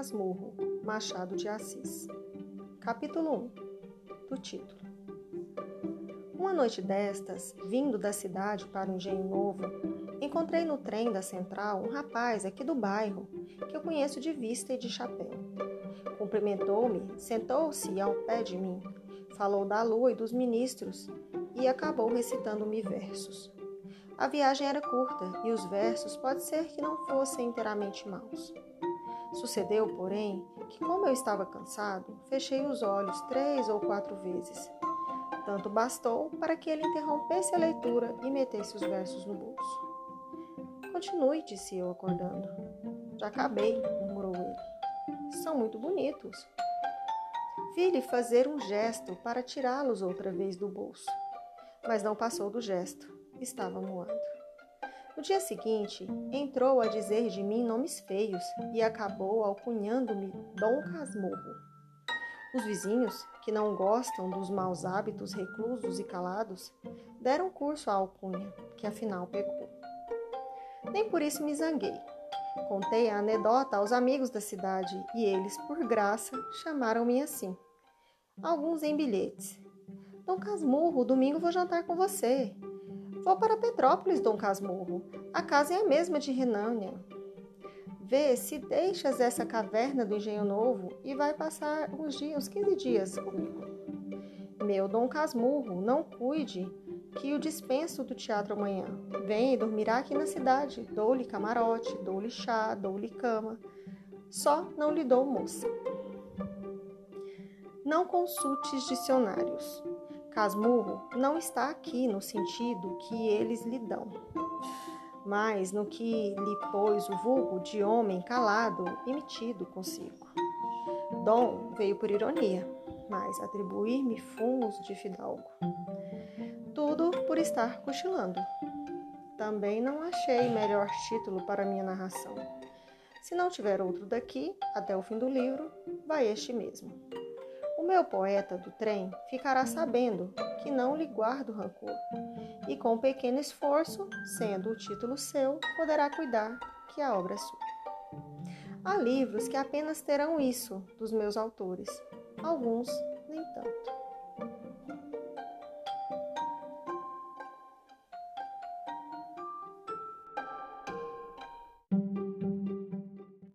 Casmurro, Machado de Assis. Capítulo 1 do título. Uma noite destas, vindo da cidade para o Engenho Novo, encontrei no trem da central um rapaz aqui do bairro que eu conheço de vista e de chapéu. Cumprimentou-me, sentou-se ao pé de mim, falou da lua e dos ministros e acabou recitando-me versos. A viagem era curta e os versos pode ser que não fossem inteiramente maus. Sucedeu, porém, que como eu estava cansado, fechei os olhos três ou quatro vezes. Tanto bastou para que ele interrompesse a leitura e metesse os versos no bolso. Continue, disse eu, acordando. Já acabei, murmurou ele. São muito bonitos. Vi-lhe fazer um gesto para tirá-los outra vez do bolso, mas não passou do gesto estava moado. No dia seguinte, entrou a dizer de mim nomes feios e acabou alcunhando-me Dom Casmurro. Os vizinhos, que não gostam dos maus hábitos reclusos e calados, deram curso à alcunha, que afinal pegou. Nem por isso me zanguei. Contei a anedota aos amigos da cidade e eles, por graça, chamaram-me assim. Alguns em bilhetes. Dom Casmurro, domingo vou jantar com você. Vou para Petrópolis, Dom Casmurro. A casa é a mesma de Renânia. Vê se deixas essa caverna do Engenho Novo e vai passar uns dias, uns 15 dias comigo. Meu Dom Casmurro, não cuide que o dispenso do teatro amanhã. Vem e dormirá aqui na cidade. Dou-lhe camarote, dou-lhe chá, dou-lhe cama. Só não lhe dou moça. Não consultes dicionários. Casmurro não está aqui no sentido que eles lhe dão, mas no que lhe pôs o vulgo de homem calado e metido consigo. Dom veio por ironia, mas atribuir-me fumos de fidalgo. Tudo por estar cochilando. Também não achei melhor título para minha narração. Se não tiver outro daqui, até o fim do livro, vai este mesmo. Meu poeta do trem ficará sabendo que não lhe guardo rancor, e com pequeno esforço, sendo o título seu, poderá cuidar que a obra é sua. Há livros que apenas terão isso dos meus autores, alguns nem tanto.